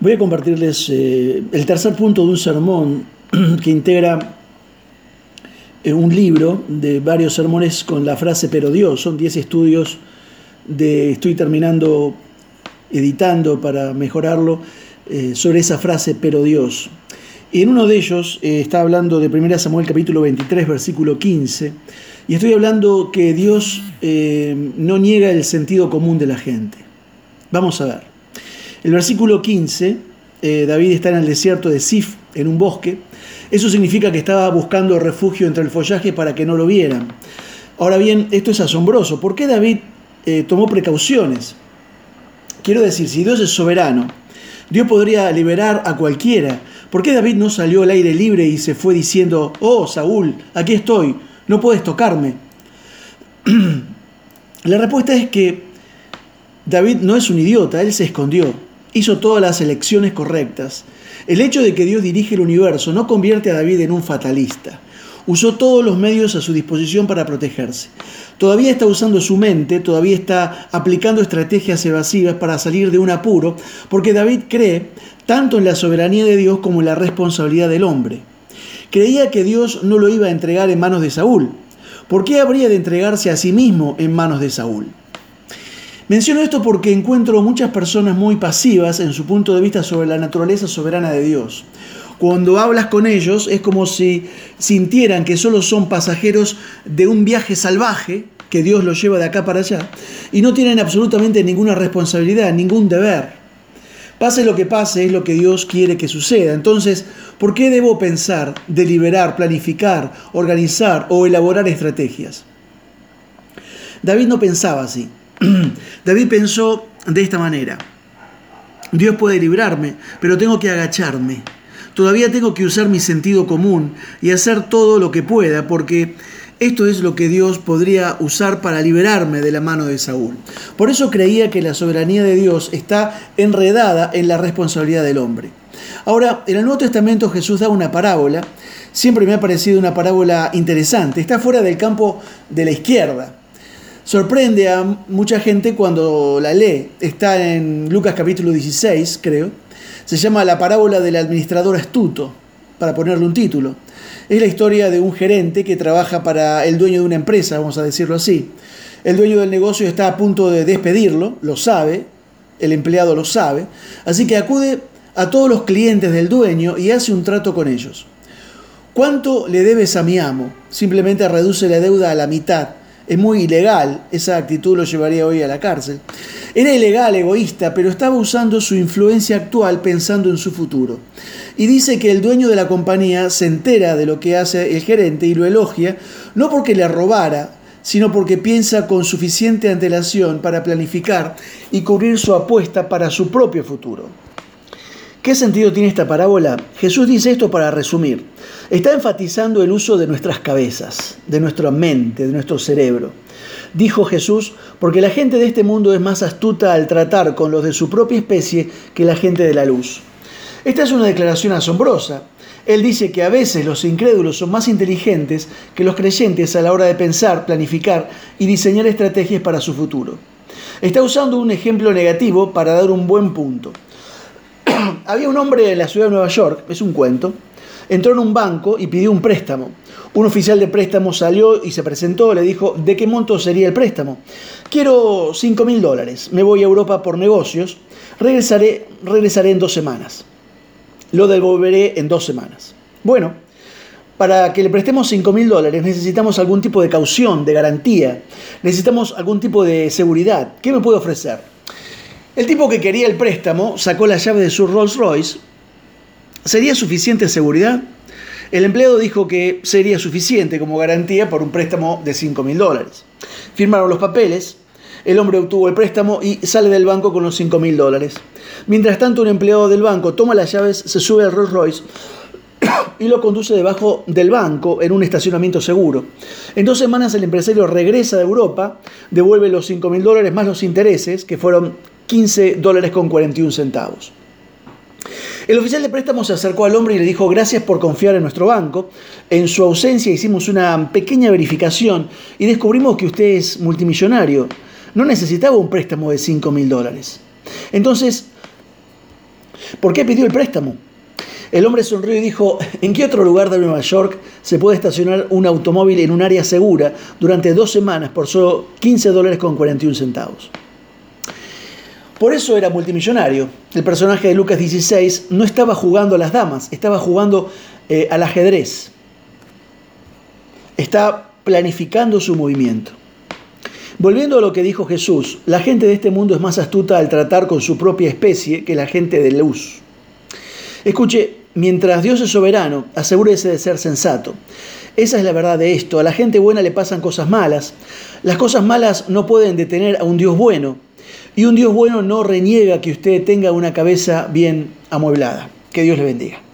Voy a compartirles eh, el tercer punto de un sermón que integra eh, un libro de varios sermones con la frase pero Dios. Son 10 estudios de estoy terminando editando para mejorarlo eh, sobre esa frase pero Dios. Y en uno de ellos está hablando de 1 Samuel capítulo 23 versículo 15 y estoy hablando que Dios no niega el sentido común de la gente. Vamos a ver. El versículo 15, eh, David está en el desierto de Sif, en un bosque. Eso significa que estaba buscando refugio entre el follaje para que no lo vieran. Ahora bien, esto es asombroso. ¿Por qué David eh, tomó precauciones? Quiero decir, si Dios es soberano, Dios podría liberar a cualquiera. ¿Por qué David no salió al aire libre y se fue diciendo, oh Saúl, aquí estoy, no puedes tocarme? La respuesta es que David no es un idiota, él se escondió, hizo todas las elecciones correctas. El hecho de que Dios dirige el universo no convierte a David en un fatalista. Usó todos los medios a su disposición para protegerse. Todavía está usando su mente, todavía está aplicando estrategias evasivas para salir de un apuro, porque David cree tanto en la soberanía de Dios como en la responsabilidad del hombre. Creía que Dios no lo iba a entregar en manos de Saúl. ¿Por qué habría de entregarse a sí mismo en manos de Saúl? Menciono esto porque encuentro muchas personas muy pasivas en su punto de vista sobre la naturaleza soberana de Dios. Cuando hablas con ellos es como si sintieran que solo son pasajeros de un viaje salvaje que Dios los lleva de acá para allá y no tienen absolutamente ninguna responsabilidad, ningún deber. Pase lo que pase es lo que Dios quiere que suceda. Entonces, ¿por qué debo pensar, deliberar, planificar, organizar o elaborar estrategias? David no pensaba así. David pensó de esta manera, Dios puede librarme, pero tengo que agacharme. Todavía tengo que usar mi sentido común y hacer todo lo que pueda, porque esto es lo que Dios podría usar para liberarme de la mano de Saúl. Por eso creía que la soberanía de Dios está enredada en la responsabilidad del hombre. Ahora, en el Nuevo Testamento Jesús da una parábola, siempre me ha parecido una parábola interesante, está fuera del campo de la izquierda sorprende a mucha gente cuando la lee. Está en Lucas capítulo 16, creo. Se llama La parábola del administrador astuto, para ponerle un título. Es la historia de un gerente que trabaja para el dueño de una empresa, vamos a decirlo así. El dueño del negocio está a punto de despedirlo, lo sabe, el empleado lo sabe, así que acude a todos los clientes del dueño y hace un trato con ellos. ¿Cuánto le debes a mi amo? Simplemente reduce la deuda a la mitad es muy ilegal, esa actitud lo llevaría hoy a la cárcel. Era ilegal, egoísta, pero estaba usando su influencia actual pensando en su futuro. Y dice que el dueño de la compañía se entera de lo que hace el gerente y lo elogia, no porque le robara, sino porque piensa con suficiente antelación para planificar y cubrir su apuesta para su propio futuro. ¿Qué sentido tiene esta parábola? Jesús dice esto para resumir. Está enfatizando el uso de nuestras cabezas, de nuestra mente, de nuestro cerebro. Dijo Jesús, porque la gente de este mundo es más astuta al tratar con los de su propia especie que la gente de la luz. Esta es una declaración asombrosa. Él dice que a veces los incrédulos son más inteligentes que los creyentes a la hora de pensar, planificar y diseñar estrategias para su futuro. Está usando un ejemplo negativo para dar un buen punto. Había un hombre en la ciudad de Nueva York, es un cuento, entró en un banco y pidió un préstamo. Un oficial de préstamo salió y se presentó, le dijo, ¿de qué monto sería el préstamo? Quiero 5 mil dólares, me voy a Europa por negocios, regresaré, regresaré en dos semanas. Lo devolveré en dos semanas. Bueno, para que le prestemos 5 mil dólares necesitamos algún tipo de caución, de garantía, necesitamos algún tipo de seguridad. ¿Qué me puede ofrecer? El tipo que quería el préstamo sacó la llave de su Rolls Royce. ¿Sería suficiente seguridad? El empleado dijo que sería suficiente como garantía por un préstamo de 5 mil dólares. Firmaron los papeles, el hombre obtuvo el préstamo y sale del banco con los 5 mil dólares. Mientras tanto, un empleado del banco toma las llaves, se sube al Rolls Royce y lo conduce debajo del banco en un estacionamiento seguro. En dos semanas el empresario regresa de Europa, devuelve los 5 mil dólares más los intereses, que fueron 15 dólares con 41 centavos. El oficial de préstamo se acercó al hombre y le dijo gracias por confiar en nuestro banco. En su ausencia hicimos una pequeña verificación y descubrimos que usted es multimillonario. No necesitaba un préstamo de 5 mil dólares. Entonces, ¿Por qué pidió el préstamo? El hombre sonrió y dijo, ¿en qué otro lugar de Nueva York se puede estacionar un automóvil en un área segura durante dos semanas por solo 15 dólares con 41 centavos? Por eso era multimillonario. El personaje de Lucas 16 no estaba jugando a las damas, estaba jugando eh, al ajedrez. Está planificando su movimiento. Volviendo a lo que dijo Jesús, la gente de este mundo es más astuta al tratar con su propia especie que la gente de luz. Escuche, mientras Dios es soberano, asegúrese de ser sensato. Esa es la verdad de esto. A la gente buena le pasan cosas malas. Las cosas malas no pueden detener a un Dios bueno. Y un Dios bueno no reniega que usted tenga una cabeza bien amueblada. Que Dios le bendiga.